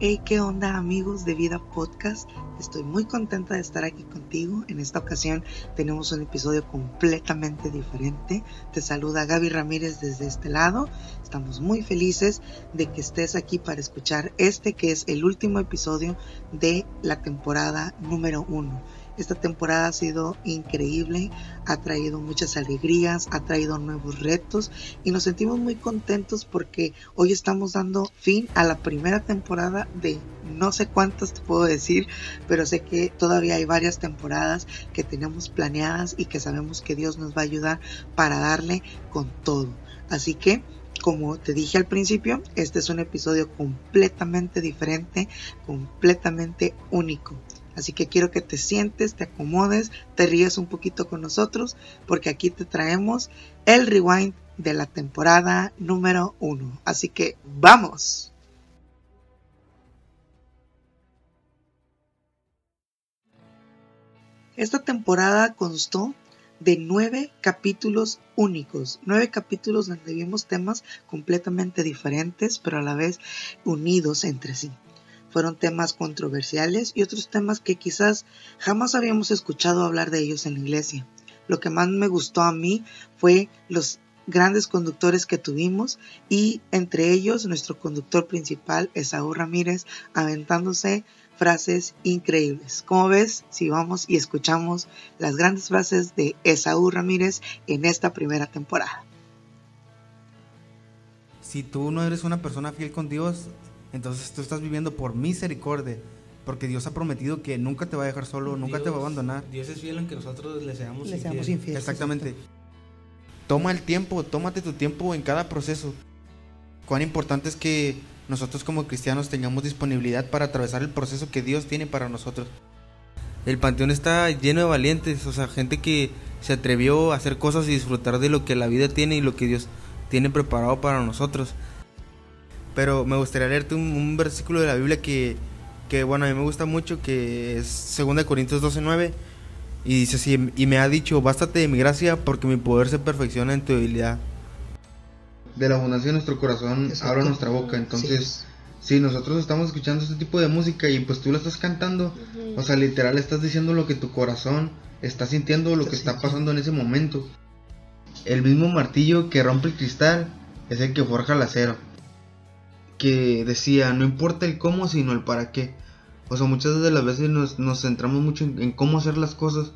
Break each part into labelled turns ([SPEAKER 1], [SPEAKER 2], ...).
[SPEAKER 1] Hey, ¿qué onda amigos de Vida Podcast? Estoy muy contenta de estar aquí contigo. En esta ocasión tenemos un episodio completamente diferente. Te saluda Gaby Ramírez desde este lado. Estamos muy felices de que estés aquí para escuchar este que es el último episodio de la temporada número uno. Esta temporada ha sido increíble, ha traído muchas alegrías, ha traído nuevos retos y nos sentimos muy contentos porque hoy estamos dando fin a la primera temporada de no sé cuántas te puedo decir, pero sé que todavía hay varias temporadas que tenemos planeadas y que sabemos que Dios nos va a ayudar para darle con todo. Así que como te dije al principio, este es un episodio completamente diferente, completamente único. Así que quiero que te sientes, te acomodes, te ríes un poquito con nosotros, porque aquí te traemos el rewind de la temporada número uno. Así que vamos. Esta temporada constó de nueve capítulos únicos, nueve capítulos donde vimos temas completamente diferentes, pero a la vez unidos entre sí fueron temas controversiales y otros temas que quizás jamás habíamos escuchado hablar de ellos en la iglesia. Lo que más me gustó a mí fue los grandes conductores que tuvimos y entre ellos nuestro conductor principal, Esaú Ramírez, aventándose frases increíbles. Como ves, si vamos y escuchamos las grandes frases de Esaú Ramírez en esta primera temporada.
[SPEAKER 2] Si tú no eres una persona fiel con Dios, entonces tú estás viviendo por misericordia, porque Dios ha prometido que nunca te va a dejar solo, nunca te va a abandonar.
[SPEAKER 3] Dios es fiel en que nosotros le seamos,
[SPEAKER 1] le seamos infieles.
[SPEAKER 2] Exactamente. Toma el tiempo, tómate tu tiempo en cada proceso. Cuán importante es que nosotros como cristianos tengamos disponibilidad para atravesar el proceso que Dios tiene para nosotros. El panteón está lleno de valientes, o sea, gente que se atrevió a hacer cosas y disfrutar de lo que la vida tiene y lo que Dios tiene preparado para nosotros. Pero me gustaría leerte un, versículo de la Biblia que, que, bueno, a mí me gusta mucho, que es 2 Corintios 12:9. Y dice así, y me ha dicho, bástate de mi gracia porque mi poder se perfecciona en tu debilidad. De la fundación de nuestro corazón abra nuestra boca. Entonces, si nosotros estamos escuchando este tipo de música y pues tú lo estás cantando, o sea, literal estás diciendo lo que tu corazón está sintiendo, lo que está pasando en ese momento. El mismo martillo que rompe el cristal es el que forja el acero que decía, no importa el cómo, sino el para qué. O sea, muchas de las veces nos, nos centramos mucho en, cómo hacer las cosas.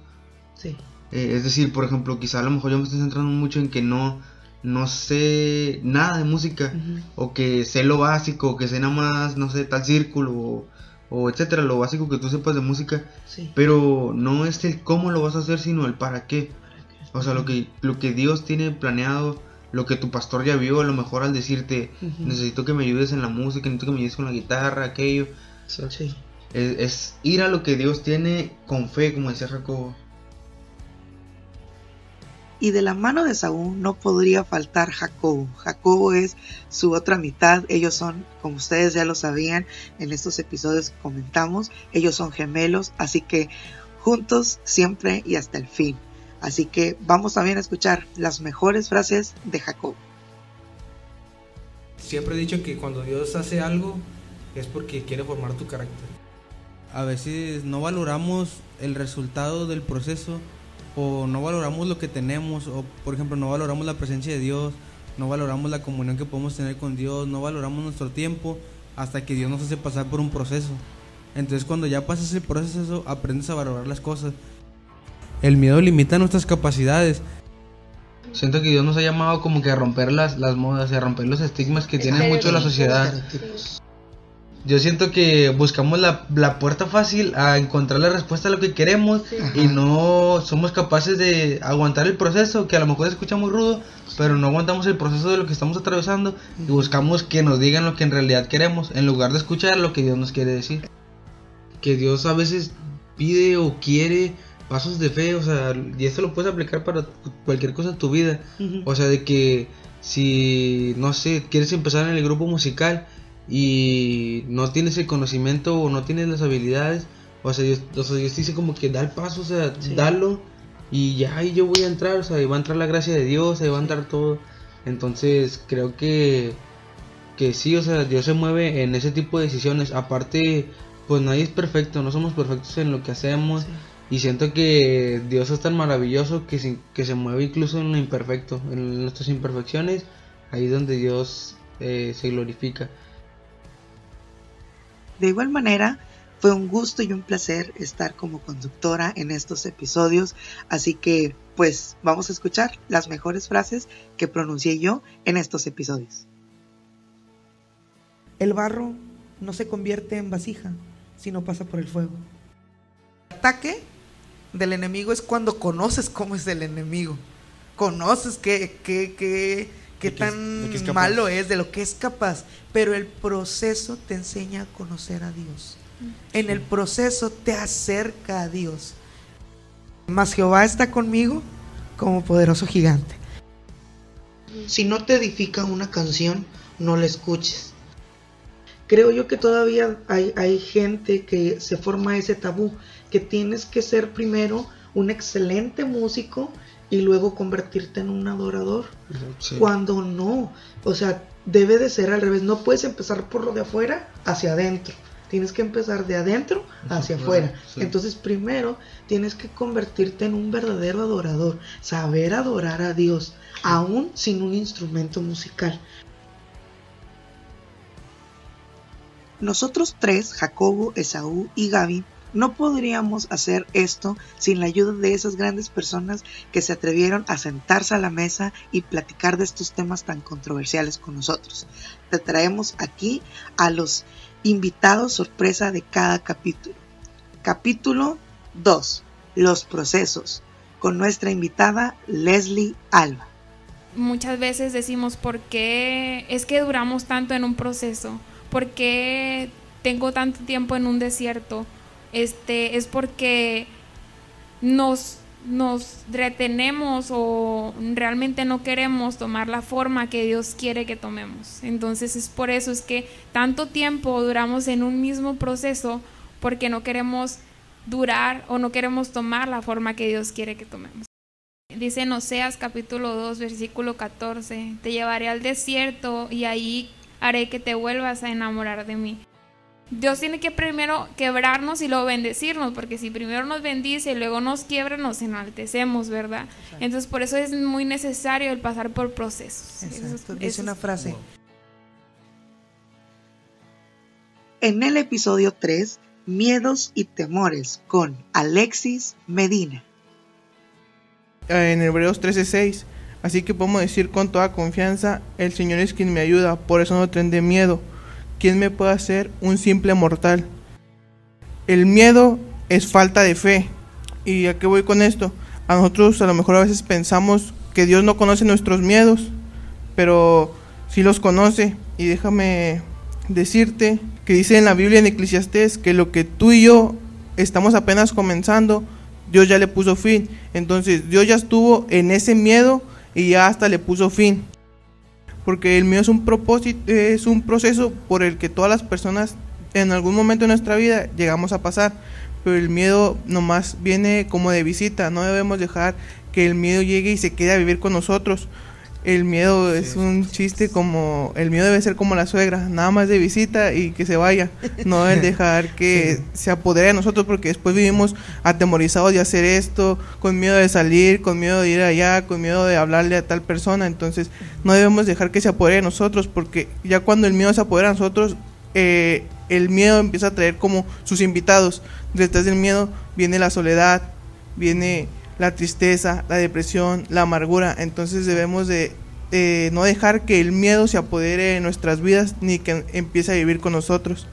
[SPEAKER 1] Sí.
[SPEAKER 2] Eh, es decir, por ejemplo, quizá a lo mejor yo me estoy centrando mucho en que no, no sé nada de música, o que sé lo básico, o que sé nada más, no sé, tal círculo, o, o etcétera, lo básico que tú sepas de música.
[SPEAKER 1] Sí.
[SPEAKER 2] Pero no es el cómo lo vas a hacer, sino el para qué. O sea, lo que, lo que Dios tiene planeado lo que tu pastor ya vio, a lo mejor al decirte, necesito que me ayudes en la música, necesito que me ayudes con la guitarra, aquello.
[SPEAKER 1] Sí.
[SPEAKER 2] Es, ir a lo que Dios tiene con fe, como decía Jacobo.
[SPEAKER 1] Y de la mano de Saúl no podría faltar Jacobo. Jacobo es su otra mitad. Ellos son, como ustedes ya lo sabían, en estos episodios comentamos, ellos son gemelos, así que juntos siempre y hasta el fin. Así que vamos también a escuchar las mejores frases de Jacob.
[SPEAKER 3] Siempre he dicho que cuando Dios hace algo es porque quiere formar tu carácter.
[SPEAKER 2] A veces no valoramos el resultado del proceso o no valoramos lo que tenemos o por ejemplo no valoramos la presencia de Dios, no valoramos la comunión que podemos tener con Dios, no valoramos nuestro tiempo hasta que Dios nos hace pasar por un proceso. Entonces cuando ya pasas el proceso aprendes a valorar las cosas el miedo limita nuestras capacidades. Siento que Dios nos ha llamado como que a romper las, las modas, a romper los estigmas que tiene mucho la sociedad. Yo siento que buscamos la, la, puerta fácil a encontrar la respuesta a lo que queremos y no somos capaces de aguantar el proceso, que a lo mejor se escucha muy rudo, pero no aguantamos el proceso de lo que estamos atravesando y buscamos que nos digan lo que en realidad queremos, en lugar de escuchar lo que Dios nos quiere decir. Que Dios a veces pide o quiere pasos de fe, o sea, y esto lo puedes aplicar para cualquier cosa en tu vida. O sea, de que si, no sé, quieres empezar en el grupo musical y no tienes el conocimiento o no tienes las habilidades, o sea, Dios, o dice como que da el paso, o sea, dalo y ya ahí yo voy a entrar, o sea, ahí va a entrar la gracia de Dios, ahí va a entrar todo. Entonces, creo que porque sí, o sea, Dios se mueve en ese tipo de decisiones. Aparte, pues nadie es perfecto, no somos perfectos en lo que hacemos. Y siento que Dios es tan maravilloso que se, que se mueve incluso en lo imperfecto, en nuestras imperfecciones, ahí donde Dios eh, se glorifica.
[SPEAKER 1] De igual manera, fue un gusto y un placer estar como conductora en estos episodios, así que pues vamos a escuchar las mejores frases que pronuncié yo en estos episodios.
[SPEAKER 4] El barro no se convierte en vasija, sino pasa por el fuego. Ataque del enemigo es cuando conoces cómo es el enemigo. Conoces qué, qué, qué, qué tan malo es, de lo que es capaz. Pero el proceso te enseña a conocer a Dios. En el proceso te acerca a Dios. Mas Jehová está conmigo como poderoso gigante.
[SPEAKER 1] Si no te edifica una canción, no la escuches. Creo yo que todavía hay, hay gente que se forma ese tabú, que tienes que ser primero un excelente músico y luego convertirte en un adorador. Cuando no, o sea, debe de ser al revés, no puedes empezar por lo de afuera hacia adentro. Tienes que empezar de adentro hacia afuera. Entonces primero tienes que convertirte en un verdadero adorador, saber adorar a Dios, aún sin un instrumento musical. Nosotros tres, Jacobo, Esaú y Gaby, no podríamos hacer esto sin la ayuda de esas grandes personas que se atrevieron a sentarse a la mesa y platicar de estos temas tan controversiales con nosotros. Te traemos aquí a los invitados sorpresa de cada capítulo. Capítulo 2. Los procesos. Con nuestra invitada Leslie Alba.
[SPEAKER 5] Muchas veces decimos, ¿por qué es que duramos tanto en un proceso? ¿Por qué tengo tanto tiempo en un desierto? Este, es porque nos nos retenemos o realmente no queremos tomar la forma que Dios quiere que tomemos. Entonces es por eso es que tanto tiempo duramos en un mismo proceso porque no queremos durar o no queremos tomar la forma que Dios quiere que tomemos. Dice en Oseas capítulo 2 versículo 14, te llevaré al desierto y ahí haré que te vuelvas a enamorar de mí. Dios tiene que primero quebrarnos y luego bendecirnos, porque si primero nos bendice y luego nos quiebra, nos enaltecemos, ¿verdad? Entonces por eso es muy necesario el pasar por procesos.
[SPEAKER 4] es una frase.
[SPEAKER 1] En el episodio 3, Miedos y Temores, con Alexis Medina.
[SPEAKER 6] En Hebreos 13:6, así que podemos decir con toda confianza, el Señor es quien me ayuda, por eso no tendré miedo ¿quién me puede hacer un simple mortal? El miedo es falta de fe. ¿Y a qué voy con esto? A nosotros a lo mejor a veces pensamos que Dios no conoce nuestros miedos, pero sí los conoce. Y déjame decirte que dice en la Biblia en Eclesiastés que lo que tú y yo estamos apenas comenzando, Dios ya le puso fin. Entonces Dios ya estuvo en ese miedo y ya hasta le puso fin porque el miedo es un propósito, es un proceso por el que todas las personas en algún momento de nuestra vida llegamos a pasar, pero el miedo nomás viene como de visita, no debemos dejar que el miedo llegue y se quede a vivir con nosotros, el miedo es un chiste como, el miedo debe ser como la suegra, nada más de visita y que se vaya, no deben dejar que se apodere de nosotros porque después vivimos atemorizados de hacer esto, con miedo de salir, con miedo de ir allá, con miedo de hablarle a tal persona, entonces no debemos dejar que se apodere de nosotros porque ya cuando el miedo se apodera de nosotros, eh, el miedo empieza a traer como sus invitados, detrás del miedo viene la soledad, viene la tristeza, la depresión, la amargura. Entonces debemos de no dejar que el miedo se apodere de nuestras vidas ni que empiece a vivir con nosotros.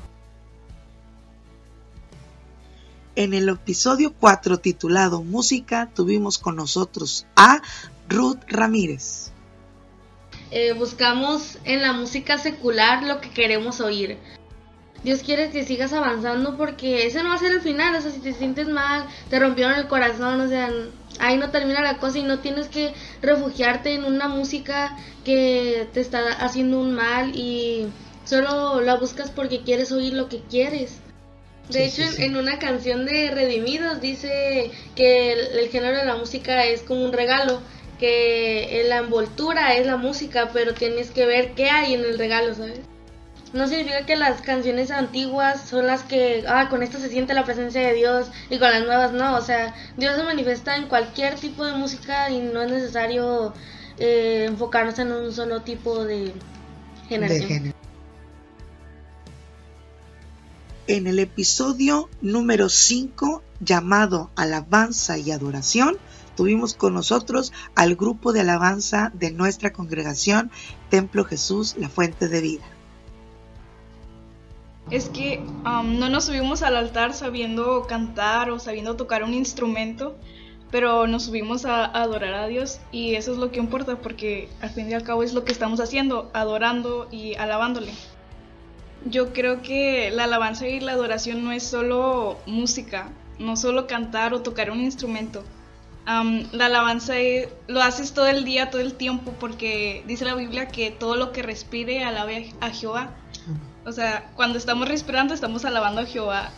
[SPEAKER 1] En el episodio 4 titulado Música tuvimos con nosotros a Ruth Ramírez.
[SPEAKER 7] Eh, buscamos en la música secular lo que queremos oír. Dios quiere que sigas avanzando porque ese no va a ser el final, o sea, si te sientes mal, te rompieron el corazón, o sea, ahí no termina la cosa y no tienes que refugiarte en una música que te está haciendo un mal y solo la buscas porque quieres oír lo que quieres. De hecho, En, una canción de Redimidos dice que el, género de la música es como un regalo, que la envoltura es la música, pero tienes que ver qué hay en el regalo, ¿sabes? No significa que las canciones antiguas son las que, ah, con esto se siente la presencia de Dios y con las nuevas no. O sea, Dios se manifiesta en cualquier tipo de música y no es necesario eh, enfocarnos en un solo tipo de
[SPEAKER 1] de
[SPEAKER 7] generación.
[SPEAKER 1] género. En el episodio número 5 llamado Alabanza y Adoración, tuvimos con nosotros al grupo de alabanza de nuestra congregación Templo Jesús, la Fuente de Vida.
[SPEAKER 8] Es que no nos subimos al altar sabiendo cantar o sabiendo tocar un instrumento, pero nos subimos a, adorar a Dios y eso es lo que importa porque al fin y al cabo es lo que estamos haciendo, adorando y alabándole. Yo creo que la alabanza y la adoración no es solo música, no solo cantar o tocar un instrumento. La alabanza es- lo haces todo el día, todo el tiempo, porque dice la Biblia que todo lo que respire alabe a Jehová. O sea, cuando estamos respirando estamos alabando a Jehová.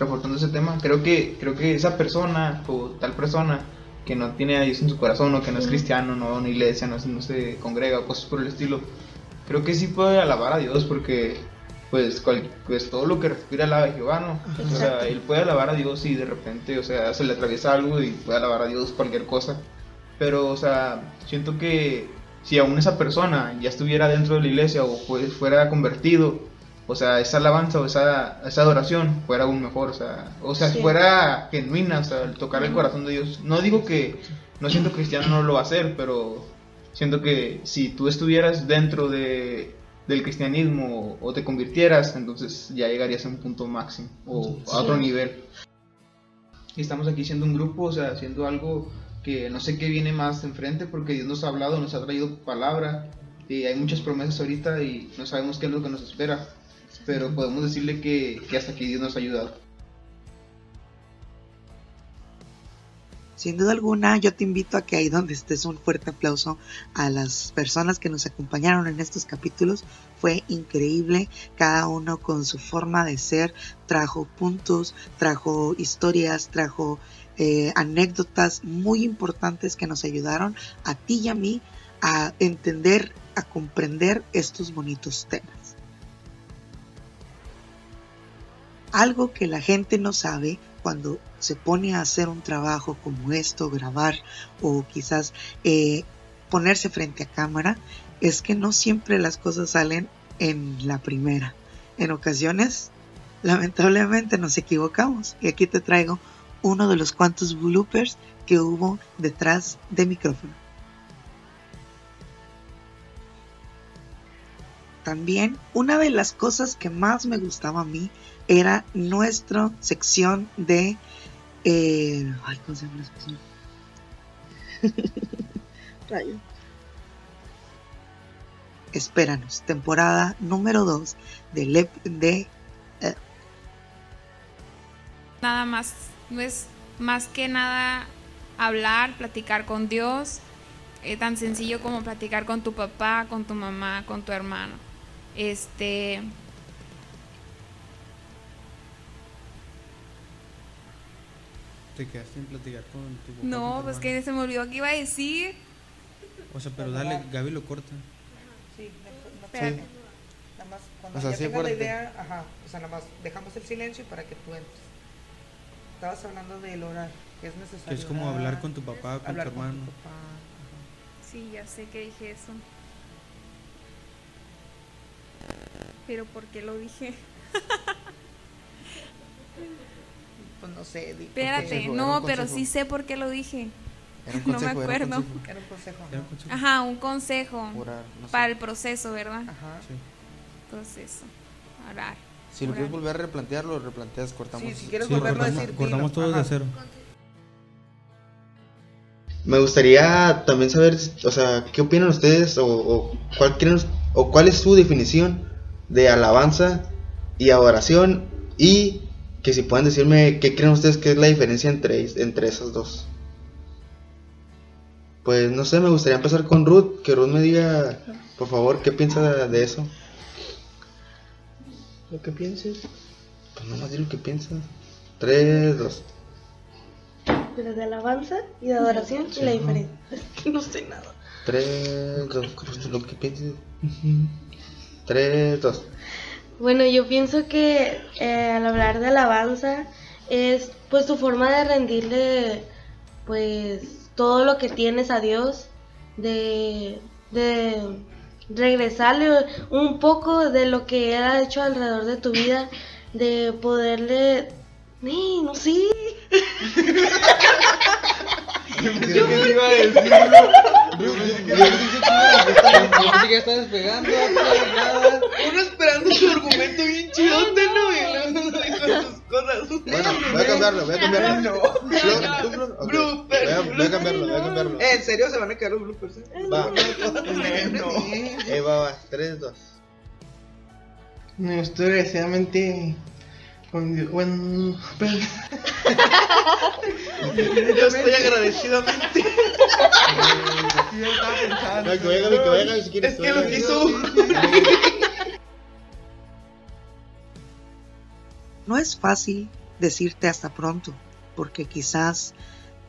[SPEAKER 9] Reportando ese tema, creo que, creo que esa persona o tal persona que no tiene a Dios en su corazón o que no es cristiano, no va a una iglesia, no, se- no se congrega o cosas por el estilo, creo que sí puede alabar a Dios porque pues, cual- pues todo lo que respira alaba a Jehová, ¿no? O sea, él puede alabar a Dios y de repente, o sea, se le atraviesa algo y puede alabar a Dios cualquier cosa. Pero, o sea, siento que si aún esa persona ya estuviera dentro de la iglesia o pues fuera convertido, o sea, esa alabanza o esa, esa adoración fuera aún mejor, o sea, o sea,
[SPEAKER 7] Sí.
[SPEAKER 9] fuera genuina, o sea, el tocar el corazón de Dios. No digo que no siento cristiano no lo va a hacer, pero siento que si tú estuvieras dentro de del cristianismo o te convirtieras, entonces ya llegarías a un punto máximo o a otro nivel. Estamos aquí siendo un grupo, o sea, haciendo algo que no sé qué viene más enfrente porque Dios nos ha hablado, nos ha traído palabra y hay muchas promesas ahorita y no sabemos qué es lo que nos espera, pero podemos decirle que, que hasta aquí Dios nos ha ayudado.
[SPEAKER 1] Sin duda alguna, yo te invito a que ahí donde estés un fuerte aplauso a las personas que nos acompañaron en estos capítulos. Fue increíble, cada uno con su forma de ser, trajo puntos, trajo historias, trajo eh, anécdotas muy importantes que nos ayudaron a ti y a mí a entender, a comprender estos bonitos temas. Algo que la gente no sabe cuando se pone a hacer un trabajo como esto, grabar o quizás eh, ponerse frente a cámara, es que no siempre las cosas salen en la primera. En ocasiones, lamentablemente nos equivocamos. Y aquí te traigo uno de los cuantos bloopers que hubo detrás de micrófono. También una de las cosas que más me gustaba a mí era nuestra sección de... eh, ay, ¿cómo se llama la sección? Rayo. Espéranos, temporada número 2 de, Lep- de
[SPEAKER 5] Nada más, no es más que nada hablar, platicar con Dios, eh, tan sencillo como platicar con tu papá, con tu mamá, con tu hermano. Este,
[SPEAKER 3] Te quedaste en platicar con tu papá.
[SPEAKER 5] no,
[SPEAKER 3] con tu
[SPEAKER 5] pues
[SPEAKER 3] hermano.
[SPEAKER 5] que se me olvidó que iba a decir.
[SPEAKER 3] O sea, pero dale, Gaby lo corta.
[SPEAKER 10] Sí,
[SPEAKER 5] Espérate.
[SPEAKER 10] Nada más cuando
[SPEAKER 11] O sea,
[SPEAKER 10] ya
[SPEAKER 11] sí,
[SPEAKER 10] tengas la idea, ajá, o sea, nada más dejamos el silencio para que tú entres. Estabas hablando del orar, que es necesario.
[SPEAKER 3] Que es como
[SPEAKER 10] orar,
[SPEAKER 3] hablar con tu papá, con tu hermano.
[SPEAKER 10] papá.
[SPEAKER 5] Sí, ya sé que dije eso. Pero ¿por qué lo dije?
[SPEAKER 10] Pues no sé,
[SPEAKER 5] Espérate,
[SPEAKER 11] consejo,
[SPEAKER 5] no, pero sí sé por qué lo dije. No me
[SPEAKER 11] consejo, era un
[SPEAKER 5] acuerdo.
[SPEAKER 11] consejo.
[SPEAKER 10] era un consejo.
[SPEAKER 3] Era un
[SPEAKER 10] ajá.
[SPEAKER 3] consejo.
[SPEAKER 5] Ajá, un consejo
[SPEAKER 11] Orar, no sé.
[SPEAKER 5] para el proceso, ¿verdad?
[SPEAKER 10] Ajá.
[SPEAKER 3] Sí.
[SPEAKER 5] Proceso. Orar.
[SPEAKER 11] Si lo quieres volver a replantear, lo replanteas, cortamos.
[SPEAKER 10] Sí, si quieres
[SPEAKER 3] Sí,
[SPEAKER 10] volverlo a
[SPEAKER 3] cortamos,
[SPEAKER 10] decir,
[SPEAKER 3] cortamos
[SPEAKER 10] dilo,
[SPEAKER 3] todo de cero.
[SPEAKER 2] Me gustaría también saber, o sea, ¿qué opinan ustedes o, o cuál quieren- o cuál es su definición de alabanza y adoración y que si pueden decirme qué creen ustedes que es la diferencia entre, entre esas dos. Pues no sé, me gustaría empezar con Ruth, que Ruth me diga, por favor, qué piensa de eso. Lo que pienses. Pues nomás di lo que piensas. Tres, dos.
[SPEAKER 7] Pero de alabanza y de adoración y la diferencia. Es que no sé nada.
[SPEAKER 2] Tres, dos, pues, lo que pienses. 3, 2.
[SPEAKER 7] Bueno, yo pienso que eh, al hablar de alabanza es pues tu forma de rendirle pues todo lo que tienes a Dios, de, de regresarle un poco de lo que Él ha hecho alrededor de tu vida, de poderle... ¡Ni, no sé!
[SPEAKER 12] Yo que iba a decir, Yo pensé que estaba despegando. nada.
[SPEAKER 1] Uno esperando su argumento bien chidote, ¿no? Y luego no dijo sus cosas.
[SPEAKER 2] Bueno, voy a cambiarlo, voy a cambiarlo. Ok.
[SPEAKER 1] Bloopers.
[SPEAKER 2] Voy a, voy a cambiarlo, voy a cambiarlo.
[SPEAKER 1] Eh, ¿En serio se van a quedar los bloopers? eh?
[SPEAKER 2] Va.
[SPEAKER 1] No.
[SPEAKER 2] Eh, va, va. 3, 2.
[SPEAKER 6] No estoy desgraciadamente con Dios. Bueno, pero-
[SPEAKER 1] Yo estoy agradecidamente.
[SPEAKER 2] No, que vaya, que vaya, si quieres.
[SPEAKER 1] Es que lo quiso. No es fácil decirte hasta pronto, porque quizás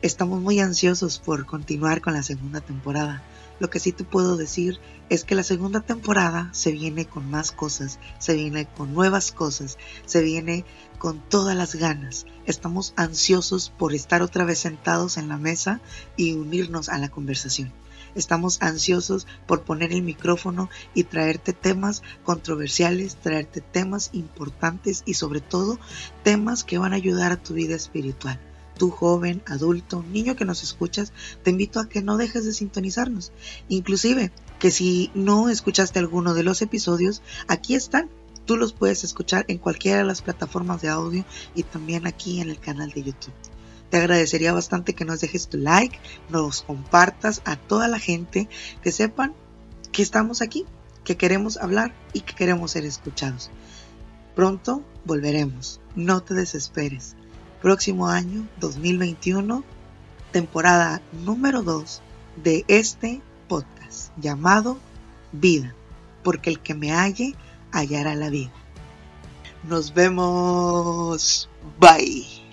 [SPEAKER 1] estamos muy ansiosos por continuar con la segunda temporada. Lo que sí te puedo decir es que la segunda temporada se viene con más cosas, se viene con nuevas cosas, se viene con todas las ganas. Estamos ansiosos por estar otra vez sentados en la mesa y unirnos a la conversación. Estamos ansiosos por poner el micrófono y traerte temas controversiales, traerte temas importantes y sobre todo temas que van a ayudar a tu vida espiritual. Tú joven, adulto, niño que nos escuchas, te invito a que no dejes de sintonizarnos. Inclusive que si no escuchaste alguno de los episodios, aquí están. Tú los puedes escuchar en cualquiera de las plataformas de audio y también aquí en el canal de YouTube. Te agradecería bastante que nos dejes tu like, nos compartas a toda la gente, que sepan que estamos aquí, que queremos hablar y que queremos ser escuchados. Pronto volveremos, no te desesperes. Próximo año 2021, temporada número 2 de este podcast llamado Vida, porque el que me halle hallará la vida. Nos vemos. Bye.